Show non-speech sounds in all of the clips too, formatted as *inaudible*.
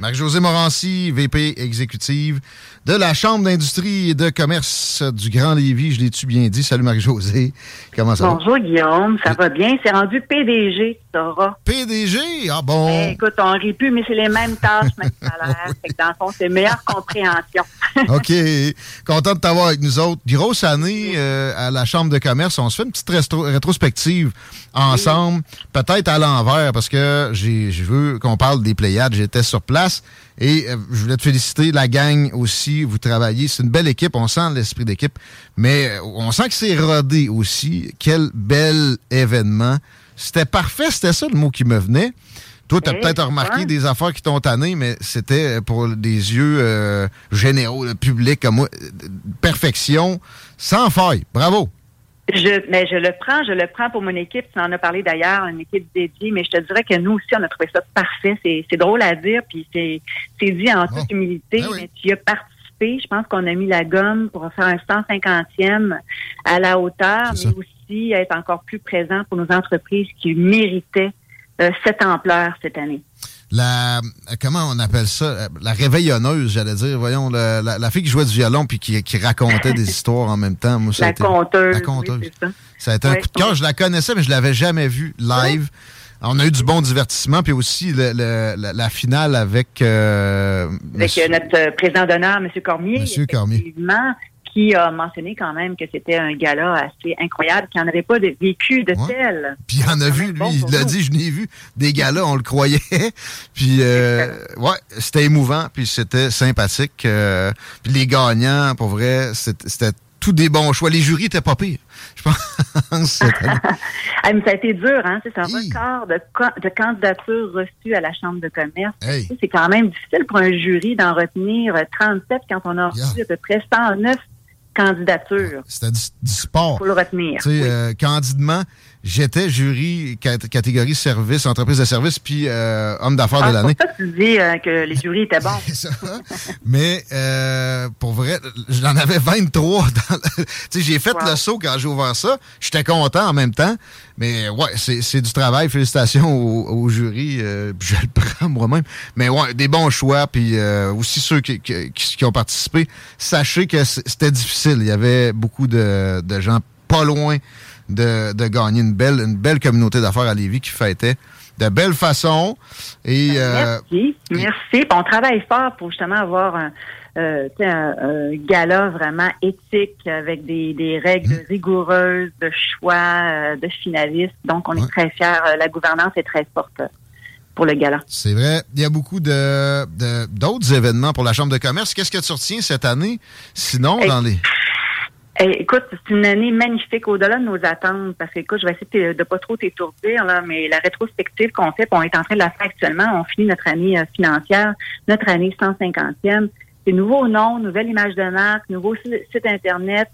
Marc-Josée Morancy, VP exécutive de la Chambre d'industrie et de commerce du Grand Lévis. Je l'ai-tu bien dit? Salut Marie-Josée. Comment ça va? Bonjour Guillaume, ça va bien? C'est rendu PDG, PDG? Ah bon? Eh, écoute, on rit plus, mais c'est les mêmes tâches, même *laughs* salaire. Fait que dans le fond, c'est meilleure compréhension. *laughs* OK. Content de t'avoir avec nous autres. Grosse année euh, à la Chambre de commerce. On se fait une petite rétrospective ensemble, peut-être à l'envers, parce que je veux qu'on parle des Pléiades. J'étais sur place et euh, je voulais te féliciter. La gang aussi, vous travaillez. C'est une belle équipe. On sent l'esprit d'équipe, mais euh, on sent que c'est rodé aussi. Quel bel événement. C'était parfait. C'était ça le mot qui me venait. Toi, tu as Eh, peut-être remarqué des affaires qui t'ont tanné, mais c'était pour des yeux euh, généraux, le public comme moi. Perfection, sans faille. Bravo. Je, mais je le prends, je le prends pour mon équipe. Tu en as parlé d'ailleurs, une équipe dédiée, mais je te dirais que nous aussi, on a trouvé ça parfait. C'est, drôle à dire, puis c'est, dit en toute Oh. humilité, Ah oui. mais tu y as participé. Je pense qu'on a mis la gomme pour faire un 150e à la hauteur, mais ça. Aussi être encore plus présent pour nos entreprises qui méritaient euh, cette ampleur cette année. La, comment on appelle ça? Euh, La réveillonneuse, j'allais dire. Voyons, la, la fille qui jouait du violon puis qui, qui racontait des *laughs* histoires en même temps. Moi, ça a La été- conteuse. La conteuse. oui, ça. Ça a été un Ouais. coup de cœur. Je la connaissais, mais je l'avais jamais vue live. On a eu du bon divertissement, puis aussi le- le- la, la finale avec... euh, Avec monsieur- notre président d'honneur, M. Cormier. Monsieur Cormier. Qui a mentionné quand même que c'était un gala assez incroyable, qu'il n'en avait pas de- vécu de Ouais. tel. Puis il en a vu, lui, bon il l'a dit, je n'ai vu des gars-là, on le croyait. *laughs* puis, euh, ouais, c'était émouvant, puis c'était sympathique. euh, puis les gagnants, pour vrai, c'était tous des bons choix. Les jurys étaient pas pires, *laughs* je pense. *laughs* Ah, mais ça a été dur, hein? C'est un Hi. record de, de candidatures reçues à la Chambre de commerce. Hey. C'est quand même difficile pour un jury d'en retenir euh, 37 quand on a reçu Yeah. à peu près 109 candidatures C'était du, du sport. pour le retenir. Tu sais, Oui. euh, candidement, j'étais jury cat- catégorie service, entreprise de service, puis euh, homme d'affaires Ah, de c'est l'année. pour ça que tu dis euh, que les *laughs* jurys étaient bons. C'est ça. Mais euh, pour vrai, j'en avais 23. Dans le- Tu sais, j'ai fait Wow. le saut quand j'ai ouvert ça. J'étais content en même temps. Mais ouais, c'est c'est du travail. Félicitations au, au jury. euh, je le *laughs* prends moi-même. Mais ouais, des bons choix. Puis euh, aussi ceux qui, qui- qui- ont participé. Sachez que c'était difficile. Il y avait beaucoup de, de gens pas loin de, de gagner une belle, une belle communauté d'affaires à Lévis qui fêtait de belle façon. Et, merci. Merci. On travaille fort pour justement avoir un, euh, un, gala vraiment éthique avec des, des règles mmh. rigoureuses de choix euh, de finalistes. Donc, on est très fiers. Euh, la gouvernance est très forte pour le gala. C'est vrai. Il y a beaucoup de d'autres événements pour la Chambre de commerce. Qu'est-ce que tu retiens cette année? Sinon, dans les... écoute, c'est une année magnifique au-delà de nos attentes parce que, écoute, je vais essayer de, ne pas trop t'étourdir, là, mais la rétrospective qu'on fait, on est en train de la faire actuellement. On finit notre année financière, notre année 150e. C'est nouveau nom, nouvelle image de marque, nouveau site Internet.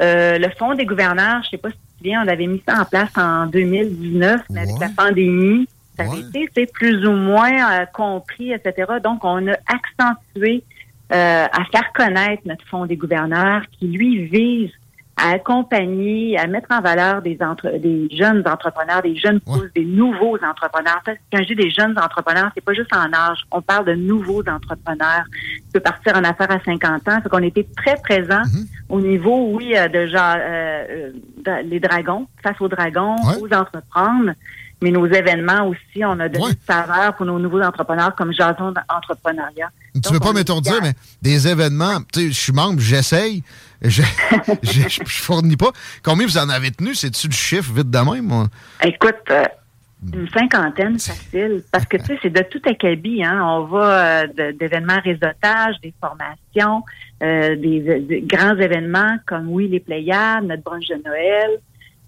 Euh, le fonds des gouverneurs, je sais pas si tu te souviens, on avait mis ça en place en 2019, mais avec la pandémie, ça avait été plus ou moins euh, compris, etc. Donc, on a accentué euh, à faire connaître notre fonds des gouverneurs qui, lui, vise à accompagner, à mettre en valeur des, entre, des jeunes entrepreneurs, des jeunes pousses, des nouveaux entrepreneurs. Quand je dis des jeunes entrepreneurs, c'est pas juste en âge. On parle de nouveaux entrepreneurs qui peuvent partir en affaires à 50 ans. C'est qu'on était très présents mm-hmm. au niveau, oui, euh, de genre euh, euh, les dragons, face aux dragons, aux entreprendre. Mais nos événements aussi, on a donné ouais. saveur pour nos nouveaux entrepreneurs comme Jason d'entrepreneuriat. Tu ne veux pas m'étourdir, mais des événements, tu sais, je suis membre, j'essaye, *laughs* je, je, fournis pas. Combien vous en avez tenu? C'est-tu le chiffre vite de même? Moi? Écoute, euh, une cinquantaine facile. Parce que, tu sais, c'est de tout acabit. Hein? On va euh, d'événements réseautage, des formations, euh, des, grands événements comme, oui, les Pléiades, notre brunch de Noël,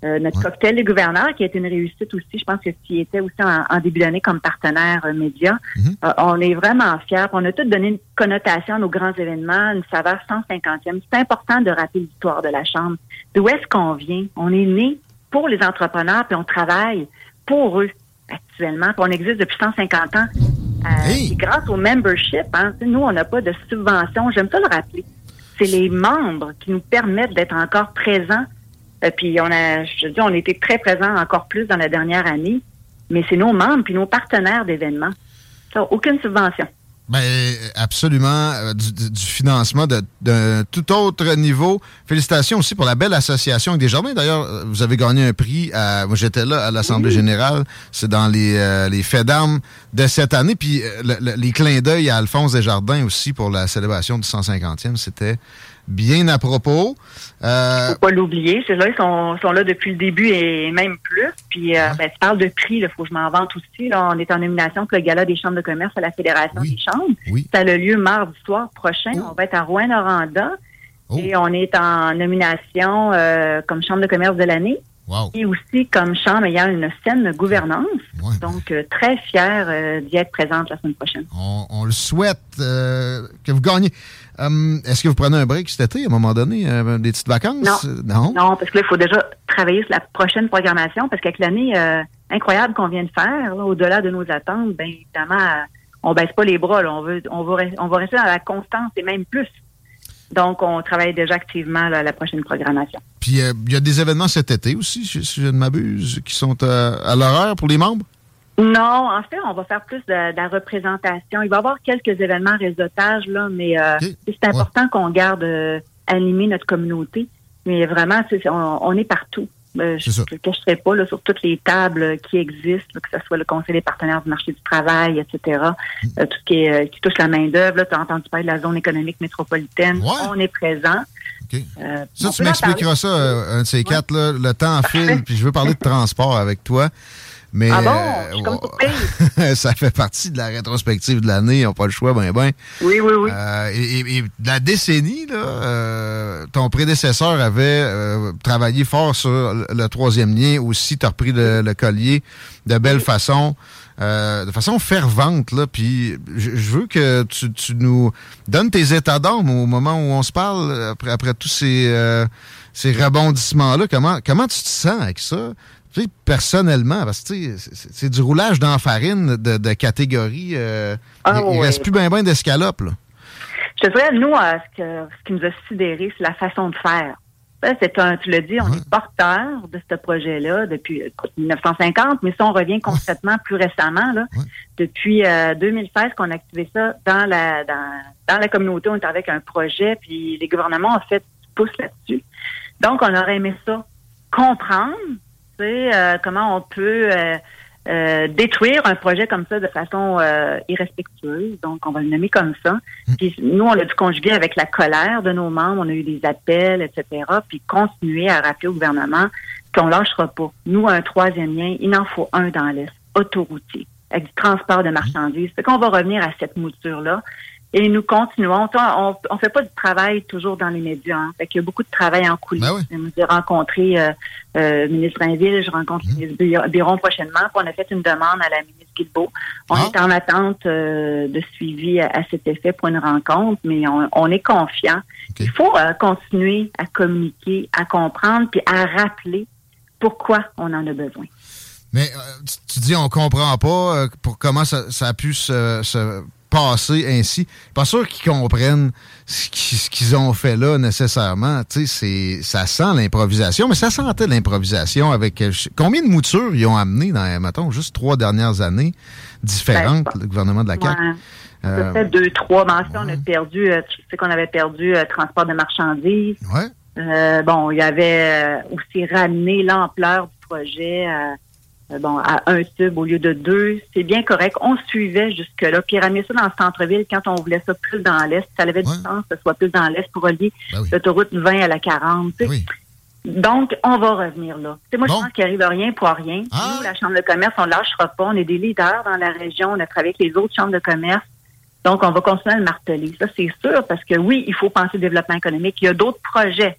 euh, notre cocktail des gouverneurs, qui a été une réussite aussi. Je pense que y était aussi en, début d'année comme partenaire euh, média. Mhm. Euh, on est vraiment fiers. On a tout donné une connotation à nos grands événements, une saveur 150e. C'est important de rappeler l'histoire de la Chambre. D'où est-ce qu'on vient? On est né pour les entrepreneurs, puis on travaille pour eux actuellement. Puis on existe depuis 150 ans. Euh, grâce au membership. Hein. Nous, on n'a pas de subvention. J'aime ça le rappeler. C'est les membres qui nous permettent d'être encore présents euh, puis on a, je dis, on était très présents encore plus dans la dernière année, mais c'est nos membres puis nos partenaires d'événements. Aucune subvention. Ben, absolument, euh, du, financement de, tout autre niveau. Félicitations aussi pour la belle association avec des jardins. D'ailleurs, euh, vous avez gagné un prix. À, moi, j'étais là à l'Assemblée générale. C'est dans les, les faits d'armes de cette année. Puis les clins d'œil à Alphonse Desjardins aussi pour la célébration du 150e. C'était bien à propos. Euh... Faut pas l'oublier. Ceux-là, ils sont, sont, là depuis le début et même plus. Puis, euh, ben, tu parles de prix, il faut que je m'en vante aussi. Là. On est en nomination pour le Gala des chambres de commerce à la Fédération des chambres. Oui. Ça a le lieu mardi soir prochain. Oh. On va être à Rouen-Noranda. Oh. Et on est en nomination euh, comme chambre de commerce de l'année. Wow. Et aussi comme chambre ayant une saine gouvernance. Donc, euh, très fier euh, d'y être présente la semaine prochaine. On, on le souhaite que vous gagnez. Hum, est-ce que vous prenez un break cet été, à un moment donné, euh, des petites vacances? Non. Non, parce que là, il faut déjà travailler sur la prochaine programmation, parce qu'avec l'année euh, incroyable qu'on vient de faire, au-delà de nos attentes, bien évidemment, euh, on baisse pas les bras. On, veut, on, va, on va rester dans la constance et même plus. Donc, on travaille déjà activement à la prochaine programmation. Puis, il y a des événements cet été aussi, si je ne m'abuse, qui sont à l'horaire pour les membres? Non, en fait, on va faire plus de, la représentation. Il va y avoir quelques événements réseautage, là, mais euh, c'est important qu'on garde euh, animer notre communauté. Mais vraiment, on, est partout. Euh, je ne le cacherai pas là, sur toutes les tables qui existent, que ce soit le Conseil des partenaires du marché du travail, etc. Hmm. tout ce qui, est, qui touche la main-d'œuvre. Tu as entendu parler de la zone économique métropolitaine. On est présent. ça, tu m'expliqueras ça, un de ces quatre. Là, le temps file, puis je veux parler de transport avec toi. Mais ah bon? Euh, *laughs* ça fait partie de la rétrospective de l'année, ils n'ont pas le choix, ben ben. Oui, oui, oui. Euh, et, la décennie, là, euh, ton prédécesseur avait travaillé fort sur le, troisième lien aussi. Tu as repris le, collier de belle façon. de façon fervente, là, puis je, veux que tu, nous donnes tes états d'âme au moment où on se parle, après, après tous ces, ces rebondissements-là. Comment, comment tu te sens avec ça? Tu sais, personnellement, parce que c'est du roulage dans la farine de, de catégorie. Euh, ah, il, ne reste plus bien ben, d'escalope. Je te dirais, nous, euh, ce, que, ce qui nous a sidéré, c'est la façon de faire. C'est un, tu l'as dit, on est porteur de ce projet-là depuis 1950, mais si on revient concrètement plus récemment, là, depuis 2016 euh, qu'on a activé ça dans la dans, dans la communauté, on est avec un projet, puis les gouvernements ont fait pouce là-dessus. Donc, on aurait aimé ça comprendre euh, comment on peut euh, euh, détruire un projet comme ça de façon euh, irrespectueuse. Donc, on va le nommer comme ça. Mm. Puis nous, on l'a dû conjuguer avec la colère de nos membres. On a eu des appels, etc. Puis continuer à rappeler au gouvernement qu'on lâchera pas. Nous, un troisième lien, il en faut un dans l'Est, autoroutier, avec du transport de marchandises. Fait qu'on va revenir à cette mouture-là. Et nous continuons. On, on fait pas du travail toujours dans les médias. Hein. Fait qu'il y a beaucoup de travail en coulisses. Ben oui. J'ai rencontré euh, euh, le ministre Rainville, je rencontre le ministre Bi- Biron prochainement. Puis on a fait une demande à la ministre Guilbeault. On Ah. est en attente euh, de suivi à, à cet effet pour une rencontre, mais on, on est confiant. Il faut euh, continuer à communiquer, à comprendre, puis à rappeler pourquoi on en a besoin. Mais tu, tu dis on comprend pas pour comment ça, ça a pu se, se passer ainsi. Pas sûr qu'ils comprennent ce qu'ils ont fait là nécessairement. Tu sais, c'est ça sent l'improvisation, mais ça sentait l'improvisation avec euh, combien de moutures ils ont amené dans mettons juste trois dernières années différentes Ben, le gouvernement de la CAQ? Ouais. Euh, Peut-être deux, trois mentions. On a ouais. perdu, euh, tu sais qu'on avait perdu euh, transport de marchandises. ouais. Euh, bon, il y avait aussi ramené l'ampleur du projet bon, à un tube au lieu de deux. C'est bien correct. On suivait jusque-là. Puis ramener ça dans le centre-ville quand on voulait ça plus dans l'Est. Ça avait Ouais. du sens que ce soit plus dans l'Est pour relier Ben oui. l'autoroute 20 à la 40. tu sais. Oui. Donc, on va revenir là. Tu sais, moi, Bon. je pense qu'il arrive rien pour rien. Ah. Nous, la Chambre de commerce, on lâchera pas. On est des leaders dans la région. On a travaillé avec les autres chambres de commerce. Donc, on va continuer à le marteler. Ça, c'est sûr, parce que oui, il faut penser au développement économique. Il y a d'autres projets.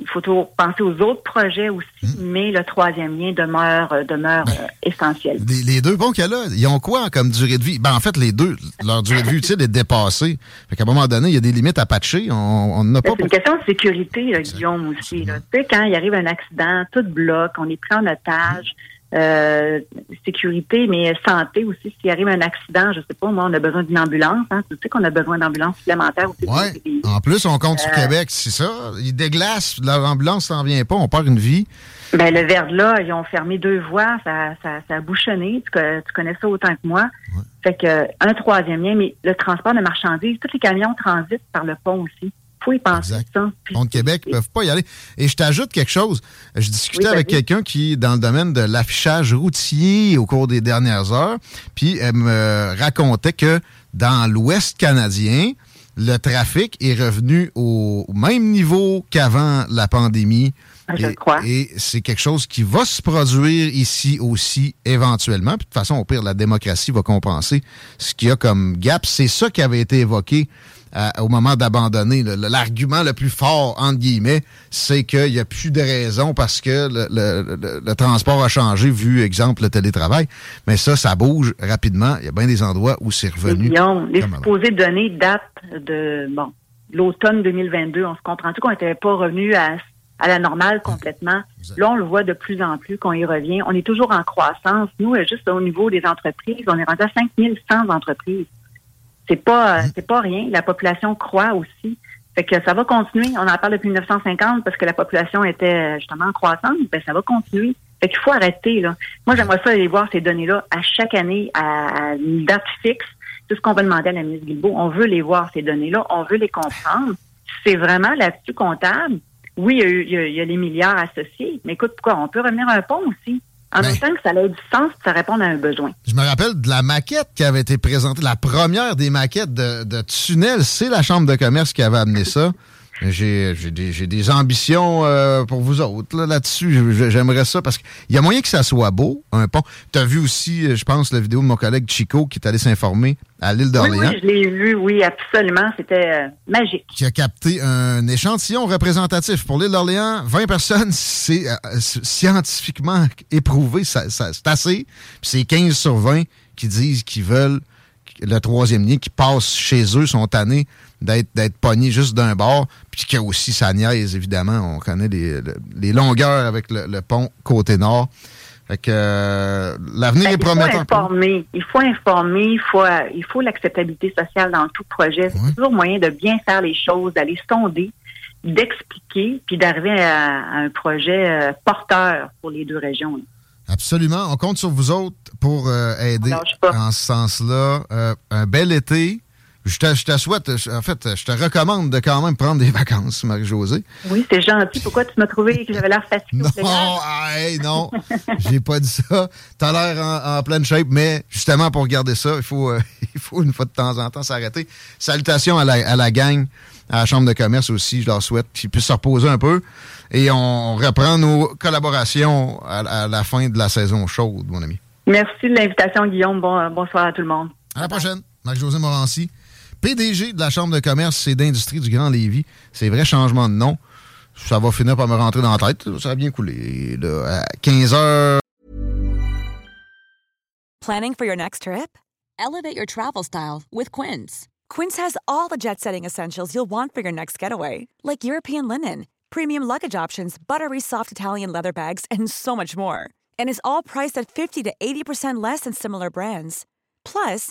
Il faut toujours penser aux autres projets aussi, Hmm. mais le troisième lien demeure, euh, demeure euh, essentiel. Les, les deux bons qu'elle a, ils ont quoi comme durée de vie? Ben, en fait, les deux, leur durée de vie utile est dépassée. Fait qu'à un moment donné, il y a des limites à patcher. On n'a Ben, pas C'est une pour... question de sécurité, là, Guillaume, aussi. là. Tu sais, quand il arrive un accident, tout bloque, on est pris en otage. Euh, sécurité, mais santé aussi. S'il arrive un accident, je sais pas, moi, on a besoin d'une ambulance. Hein. Tu sais qu'on a besoin d'ambulances supplémentaires pays. En plus, on compte sur Euh, Québec, c'est ça. Ils déglacent, leur ambulance s'en vient pas, on perd une vie. Ben, le verre de là, ils ont fermé deux voies, ça, ça, ça a bouchonné. Tu, co- tu connais ça autant que moi. Ouais. Fait que un troisième lien, mais le transport de marchandises, tous les camions transitent par le pont aussi. Y penser Exact. ça. Puis- de Québec, ils peuvent pas y aller. Et je t'ajoute quelque chose. Je discutais Oui, avec quelqu'un qui est dans le domaine de l'affichage routier au cours des dernières heures, puis elle me racontait que dans l'Ouest canadien, le trafic est revenu au même niveau qu'avant la pandémie. Ah, je et crois. et c'est quelque chose qui va se produire ici aussi éventuellement. Puis de toute façon, au pire, la démocratie va compenser ce qu'il y a comme gap. C'est ça qui avait été évoqué euh, au moment d'abandonner. L'argument le plus fort, entre guillemets, c'est qu'il n'y a plus de raison parce que le, le- le- le transport a changé, vu, exemple, le télétravail. Mais ça, ça bouge rapidement. Il y a bien des endroits où c'est Les revenu. Les avant. supposées données datent de bon l'automne 2022. On se comprend tout qu'on n'était pas revenu à, à la normale complètement. Là, on le voit de plus en plus qu'on y revient. On est toujours en croissance. Nous, euh, juste au niveau des entreprises, on est rendu à 5100 entreprises. C'est pas euh, c'est pas rien. La population croît aussi. Fait que ça va continuer. On en parle depuis 1950 parce que la population était euh, justement en croissance. Ben, ça va continuer. Fait qu'il faut arrêter, là. Moi, j'aimerais ça aller voir ces données-là à chaque année à, une date fixe. C'est ce qu'on va demander à la ministre Guilbeault. On veut les voir, ces données-là. On veut les comprendre. C'est vraiment là-dessus comptable. Oui, il y, a il y a, les milliards associés. Mais écoute, pourquoi? On peut revenir un pont aussi. En Ben. même temps que ça ait du sens, ça répond à un besoin. Je me rappelle de la maquette qui avait été présentée, la première des maquettes de, de tunnel. C'est la Chambre de commerce qui avait amené ça. J'ai des, j'ai des ambitions euh, pour vous autres là, là-dessus. J'aimerais ça parce qu'il y a moyen que ça soit beau, un pont. Tu as vu aussi, euh, je pense, la vidéo de mon collègue Chico qui est allé s'informer à l'île Oui, d'Orléans, oui, je l'ai vu, oui, absolument. C'était euh, magique. qui a capté un échantillon représentatif. Pour l'île d'Orléans, 20 personnes, c'est euh, scientifiquement éprouvé, ça, ça- c'est assez. Puis c'est 15 sur 20 qui disent qu'ils veulent le troisième lien, qui passent chez eux, sont tannés d'être d'être pognés juste d'un bord, puis qu'il y a aussi sa niaise, évidemment. On connaît les, le- les longueurs avec le, le pont côté nord. Fait que euh, l'avenir Ben, est il faut prometteur. pour nous. informer. Il faut informer. Il faut, euh, il faut l'acceptabilité sociale dans tout projet. C'est toujours moyen de bien faire les choses, d'aller sonder, d'expliquer, puis d'arriver à, à un projet euh, porteur pour les deux régions. là. Absolument. On compte sur vous autres pour euh, aider en ce sens-là. Euh, un bel été. Je te, je te souhaite, en fait, je te recommande de quand même prendre des *laughs* vacances, Marie-Josée. Oui, c'est gentil. Pourquoi tu m'as trouvé que j'avais l'air fatigué? Non, hey, non, j'ai pas dit ça. T'as l'air en, pleine shape, mais justement, pour regarder ça, il faut, euh, *laughs* il faut une fois de temps en temps s'arrêter. Salutations à la, à la gang, à la Chambre de commerce aussi, je leur souhaite qu'ils puissent se reposer un peu. Et on reprend nos collaborations à, la fin de la saison chaude, mon ami. Merci de l'invitation, Guillaume. Bon, bonsoir à tout le monde. À la prochaine. Marc-José Morancy. PDG de la Chambre de commerce et d'industrie du Grand Lévis. C'est vrai changement de nom. Ça va finir par me rentrer dans la tête. Ça va bien couler. à 15 heures. Planning for your next trip? Elevate your travel style with Quince. Quince has all the jet setting essentials you'll want for your next getaway, like European linen, premium luggage options, buttery soft Italian leather bags, and so much more. And is all priced at 50 to 80% less than similar brands. Plus,